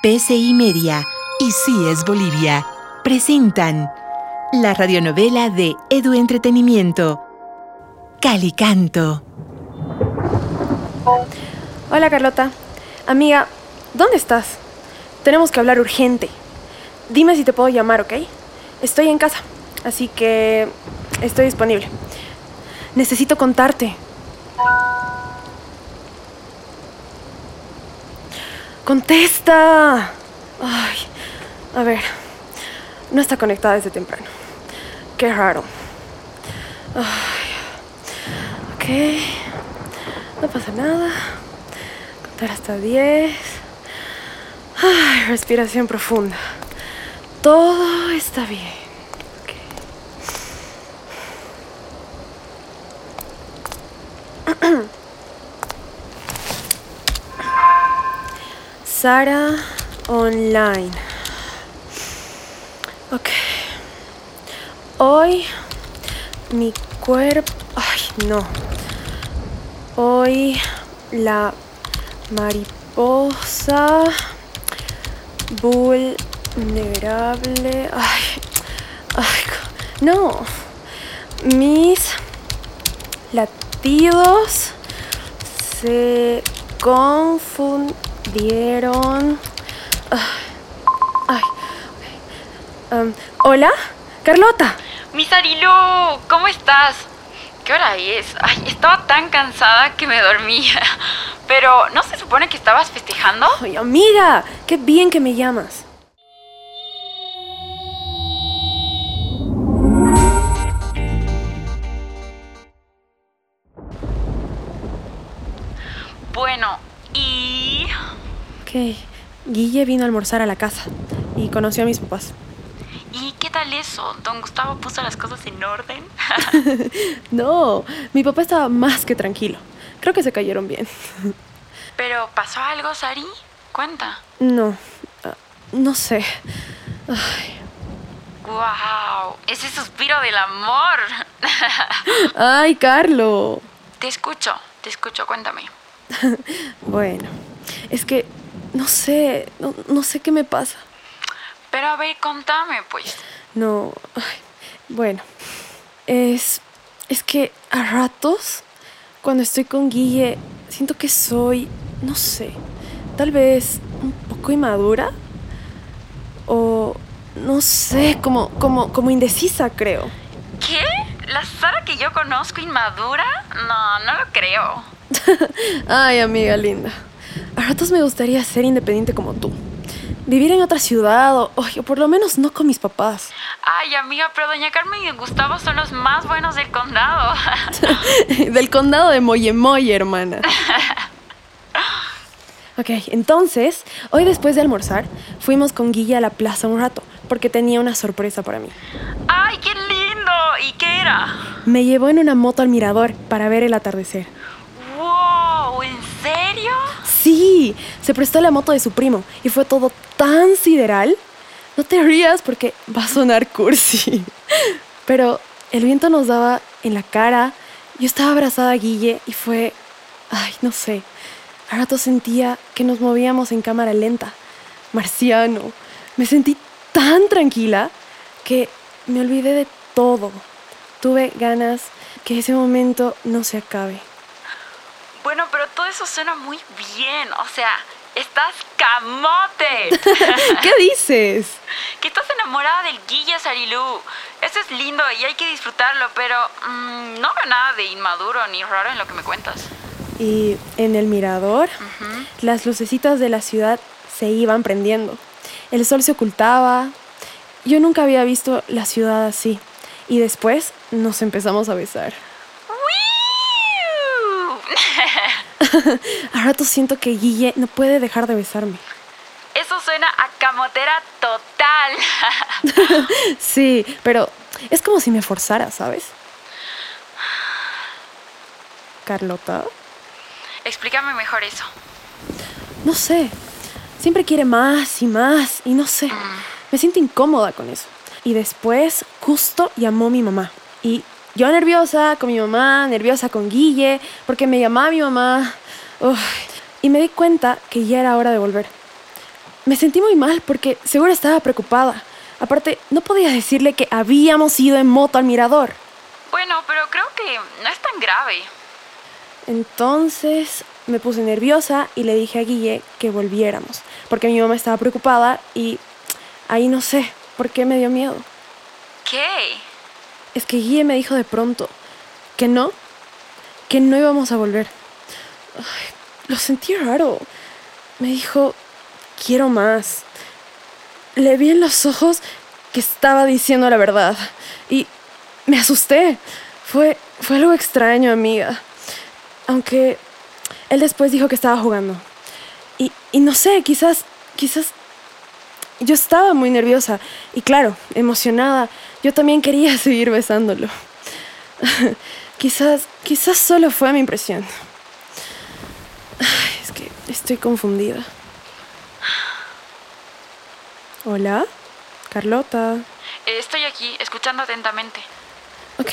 PCI Media y Sí es Bolivia presentan la radionovela de Edu Entretenimiento, Calicanto. Hola Carlota. Amiga, ¿dónde estás? Tenemos que hablar urgente. Dime si te puedo llamar, ¿ok? Estoy en casa, así que estoy disponible. Necesito contarte. ¡Contesta! Ay, a ver. No está conectada desde temprano. Qué raro. Ay, ok. No pasa nada. Contar hasta 10. Ay, respiración profunda. Todo está bien. Sara online. Ok. Hoy mi cuerpo... Ay, no. Hoy la mariposa vulnerable. Ay, ay, no. Mis latidos se confundieron. Ay. Um, Hola, Carlota. Miss Arilu, ¿cómo estás? ¿Qué hora es? Ay, estaba tan cansada que me dormía. Pero, ¿no se supone que estabas festejando? Ay, amiga, qué bien que me llamas. Bueno, y... Ok, Guille vino a almorzar a la casa y conoció a mis papás. ¿Y qué tal eso? ¿Don Gustavo puso las cosas en orden? No, mi papá estaba más que tranquilo. Creo que se cayeron bien. ¿Pero pasó algo, Sari? Cuenta. No, ah, no sé. Ay, ¡Wow! Ese suspiro del amor. Ay, Carlo. te escucho, te escucho, cuéntame. Bueno, es que no sé, no, no sé qué me pasa. Pero a ver, contame, pues. No, ay, bueno, es, es que a ratos, cuando estoy con Guille, siento que soy, no sé, tal vez un poco inmadura o, no sé, como, como, como indecisa, creo. ¿Qué? ¿La Sara que yo conozco inmadura? No, no lo creo. Ay, amiga linda. A ratos me gustaría ser independiente como tú. Vivir en otra ciudad o, o por lo menos no con mis papás. Ay, amiga, pero doña Carmen y Gustavo son los más buenos del condado. Del condado de Moyemoye, hermana. Ok, entonces, hoy después de almorzar, fuimos con Guille a la plaza un rato, porque tenía una sorpresa para mí. ¡Ay, qué lindo! ¿Y qué era? Me llevó en una moto al mirador para ver el atardecer. ¡Wow! ¿En serio? Se prestó la moto de su primo y fue todo tan sideral. No te rías porque va a sonar cursi. Pero el viento nos daba en la cara. Yo estaba abrazada a Guille y fue. Ay, no sé. A rato sentía que nos movíamos en cámara lenta. Marciano. Me sentí tan tranquila que me olvidé de todo. Tuve ganas que ese momento no se acabe. Bueno, pero todo eso suena muy bien. O sea, estás camote. ¿Qué dices? que estás enamorada del Guille Sarilú. Eso es lindo y hay que disfrutarlo, pero mm, no veo nada de inmaduro ni raro en lo que me cuentas. Y en el mirador, las lucecitas de la ciudad se iban prendiendo. El sol se ocultaba. Yo nunca había visto la ciudad así. Y después nos empezamos a besar. A rato siento que Guille no puede dejar de besarme. Eso suena a camotera total. Sí, pero es como si me forzara, ¿sabes? Carlota, Explícame mejor eso. no sé. Siempre quiere más y más y no sé. Me siento incómoda con eso. Y después, justo llamó mi mamá. Y yo nerviosa con mi mamá, nerviosa con Guille, porque me llamaba mi mamá. Uf. Y me di cuenta que ya era hora de volver. me sentí muy mal porque seguro estaba preocupada. Aparte, no podía decirle que habíamos ido en moto al mirador. Bueno, pero creo que no es tan grave. Entonces me puse nerviosa y le dije a Guille que volviéramos, porque mi mamá estaba preocupada y ahí no sé por qué me dio miedo. ¿Qué? Es que Guille me dijo de pronto que no, que no íbamos a volver. Lo sentí raro. Me dijo, quiero más. Le vi en los ojos que estaba diciendo la verdad y me asusté. Fue, fue algo extraño, amiga. Aunque él después dijo que estaba jugando. Y, y no sé, quizás, quizás yo estaba muy nerviosa y claro, emocionada. Yo también quería seguir besándolo. quizás, quizás solo fue mi impresión. Estoy confundida. Hola, Carlota. Eh, Estoy aquí, escuchando atentamente. Ok.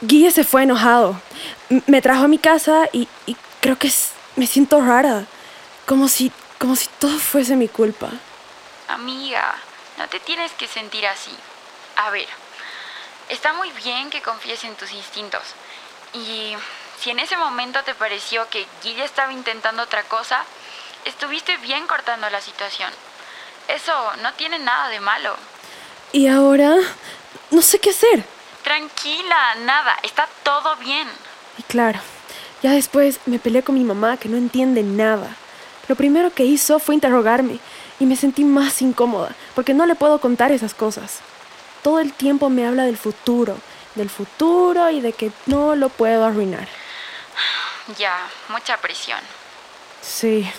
Guille se fue enojado. M- Me trajo a mi casa y, y creo que es- me siento rara. Como si, como si todo fuese mi culpa. Amiga, no te tienes que sentir así. A ver, está muy bien que confíes en tus instintos. Y si en ese momento te pareció que Guille estaba intentando otra cosa, estuviste bien cortando la situación. Eso no tiene nada de malo. Y ahora no sé qué hacer. Tranquila, nada, está todo bien. Y claro, ya después me peleé con mi mamá que no entiende nada. Lo primero que hizo fue interrogarme y me sentí más incómoda porque no le puedo contar esas cosas. Todo el tiempo me habla del futuro, del futuro y de que no lo puedo arruinar. Ya, mucha presión. Sí,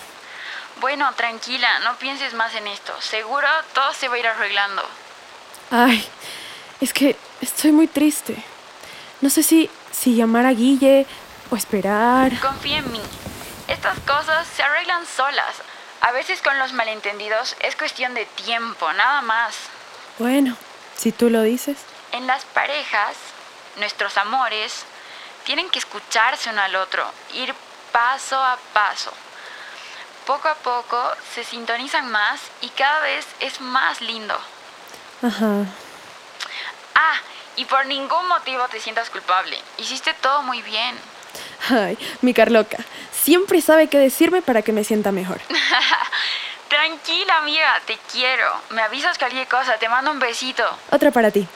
Bueno, tranquila, no pienses más en esto. Seguro todo se va a ir arreglando. Ay, es que estoy muy triste. No sé si, si llamar a Guille o esperar. Confía en mí. Estas cosas se arreglan solas. A veces con los malentendidos es cuestión de tiempo, nada más. Bueno, si tú lo dices. En las parejas, nuestros amores tienen que escucharse uno al otro, ir paso a paso. Poco a poco se sintonizan más y cada vez es más lindo. Ajá. Ah, y por ningún motivo te sientas culpable. Hiciste todo muy bien. Ay, mi Carloca. Siempre sabe qué decirme para que me sienta mejor. Tranquila, amiga, te quiero. Me avisas cualquier cosa, te mando un besito. Otra para ti.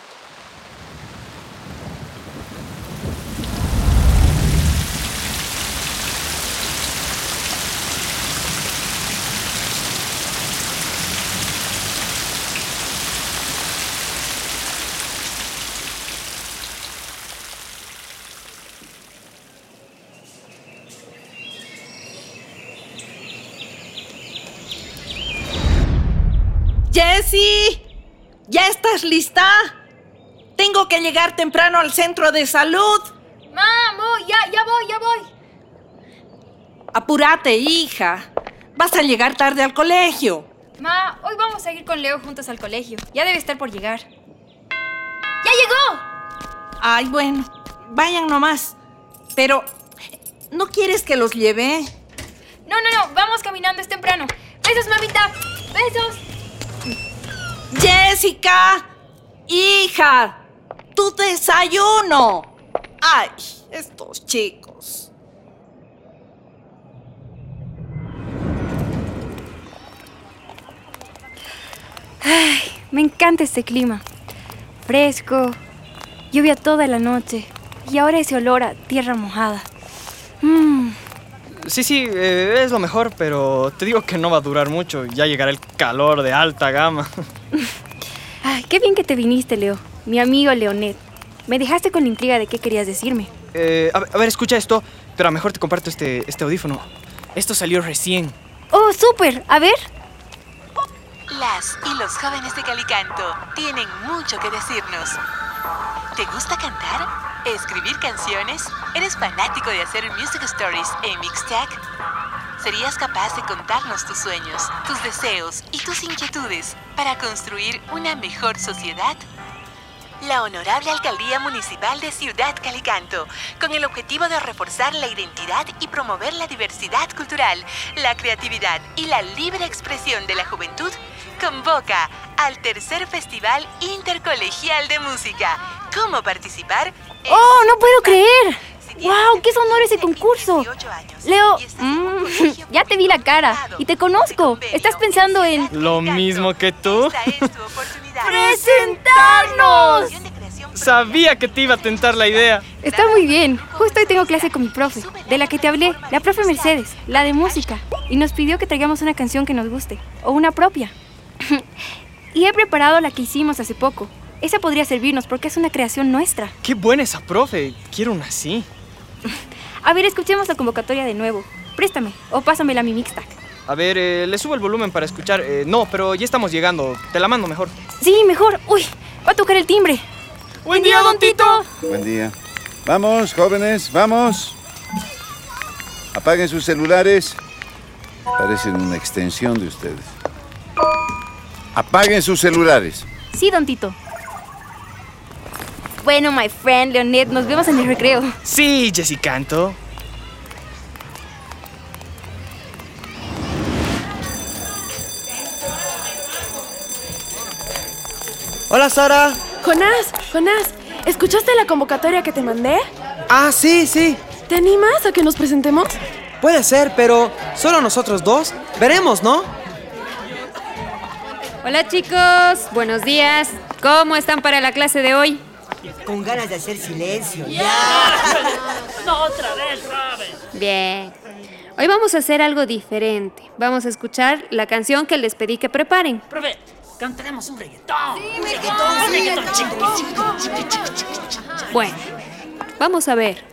Jessie, ¿ya estás lista? Tengo que llegar temprano al centro de salud. Mamo, ya, ya voy, ya voy. Apúrate, hija. Vas a llegar tarde al colegio. Ma, hoy vamos a ir con Leo juntos al colegio. Ya debe estar por llegar. ¡Ya llegó! Ay, bueno, vayan nomás. Pero, ¿no quieres que los lleve? No, no, no, vamos caminando, es temprano. Besos, mamita. Besos. Jessica, hija, tu desayuno. Ay, estos chicos. Me encanta este clima. Fresco, lluvia toda la noche y ahora ese olor a tierra mojada. Mmm, Sí, sí, eh, es lo mejor, pero te digo que no va a durar mucho. Ya llegará el calor de alta gama. ay, qué bien que te viniste, Leo. Mi amigo Leonet. Me dejaste con la intriga de qué querías decirme. Eh, a, ver, a ver, escucha esto, pero mejor te comparto este, este audífono. Esto salió recién. ¡Oh, súper! A ver. Las y los jóvenes de Calicanto tienen mucho que decirnos. ¿Te gusta cantar? ¿Escribir canciones? ¿Eres fanático de hacer music stories en Mixtag? ¿Serías capaz de contarnos tus sueños, tus deseos y tus inquietudes para construir una mejor sociedad? la Honorable Alcaldía Municipal de Ciudad Calicanto, con el objetivo de reforzar la identidad y promover la diversidad cultural, la creatividad y la libre expresión de la juventud, convoca al tercer Festival Intercolegial de Música. ¿Cómo participar? ¡Oh, no puedo creer! ¡Wow! ¡Qué sonoro ese concurso! Leo, mm, ya te vi la cara y te conozco. Estás pensando en... Lo mismo que tú. ¡Presentarnos! Sabía que te iba a tentar la idea. Está muy bien. Justo hoy tengo clase con mi profe, de la que te hablé, la profe Mercedes, la de música, y nos pidió que traigamos una canción que nos guste, o una propia. y he preparado la que hicimos hace poco. Esa podría servirnos porque es una creación nuestra. Qué buena esa profe. Quiero una así. A ver, escuchemos la convocatoria de nuevo. Préstame o pásamela a mi mixtac. A ver, eh, le subo el volumen para escuchar. Eh, no, pero ya estamos llegando. Te la mando mejor. Sí, mejor. Uy, va a tocar el timbre. ¡Buen día, don Tito! Buen día. Vamos, jóvenes, vamos. Apaguen sus celulares. Parecen una extensión de ustedes. Apaguen sus celulares. Sí, don Tito. Bueno, my friend, Leonet, nos vemos en el recreo. Sí, Jessicanto. Hola, Sara. Jonás, Jonás, ¿escuchaste la convocatoria que te mandé? Ah, sí, sí. ¿Te animas a que nos presentemos? Puede ser, pero solo nosotros dos. Veremos, ¿no? Hola chicos, buenos días. ¿Cómo están para la clase de hoy? Con ganas de hacer silencio. no, otra vez, Robin. Bien. Hoy vamos a hacer algo diferente. Vamos a escuchar la canción que les pedí que preparen. Profe, cantaremos un reggaetón. Sí, un reggaetón, un reggaetón. Bueno, vamos a ver.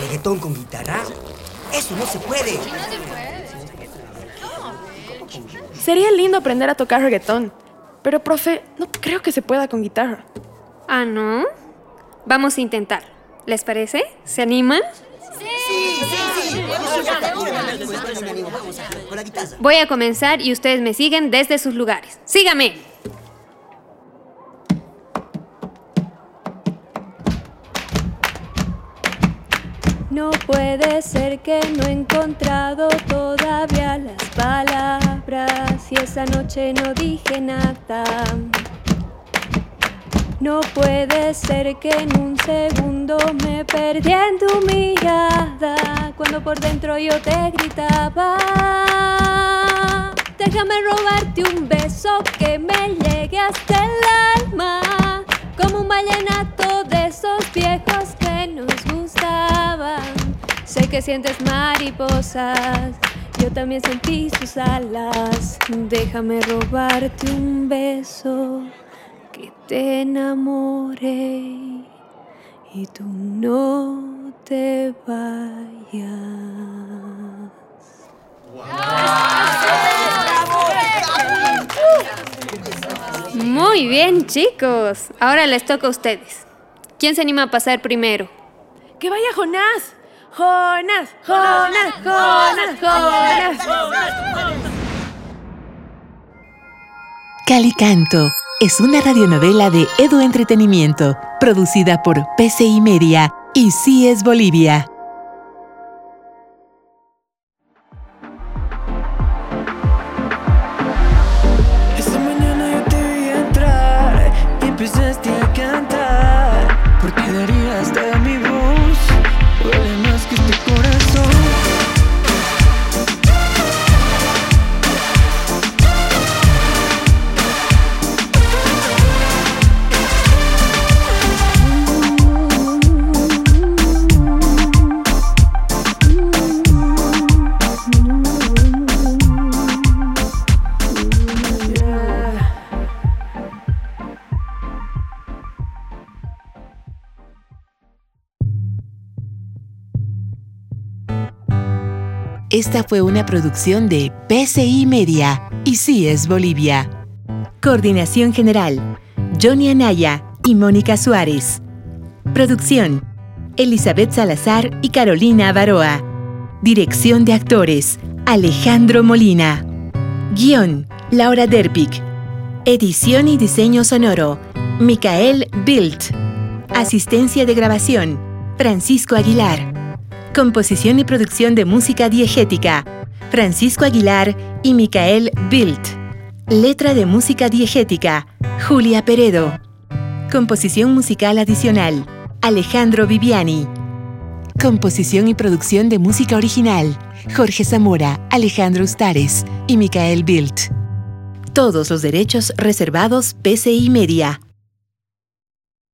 ¿Reggaetón con guitarra? Eso no se puede. Sería lindo aprender a tocar reggaetón. Pero, profe, no creo que se pueda con guitarra. Ah, ¿no? Vamos a intentar. ¿Les parece? ¿Se animan? Sí, sí, sí. Voy a comenzar y ustedes me siguen desde sus lugares. ¡Sígame! No puede ser que no he encontrado todavía las palabras y esa noche no dije nada. No puede ser que en un segundo me perdí en tu mirada cuando por dentro yo te gritaba. Déjame robarte un beso que me llegue hasta el alma, como un vallenato de esos viejos que nos gustaban. Sé que sientes mariposas, yo también sentí sus alas. Déjame robarte un beso que te enamore y tú no te vayas. Muy bien, chicos. Ahora les toca a ustedes. ¿Quién se anima a pasar primero? ¡Que vaya Jonás! ¡Jonás! ¡Jonás! ¡Jonás! ¡Jonás! Calicanto es una radionovela de Edo Entretenimiento, producida por PCI Media y CIES Bolivia. Esta fue una producción de PCI Media y CIES Bolivia. Coordinación General, Johnny Anaya y Mónica Suárez. Producción, Elizabeth Salazar y Carolina Avaroa. Dirección de actores, Alejandro Molina. Guión, Laura Derpic. Edición y diseño sonoro. Micael Bilt. Asistencia de grabación. Francisco Aguilar. Composición y producción de música diegética. Francisco Aguilar y Micael Bilt. Letra de música diegética. Julia Peredo. Composición musical adicional. Alejandro Viviani. Composición y producción de música original. Jorge Zamora, Alejandro Ustares y Micael Bilt. Todos los derechos reservados PCI Media.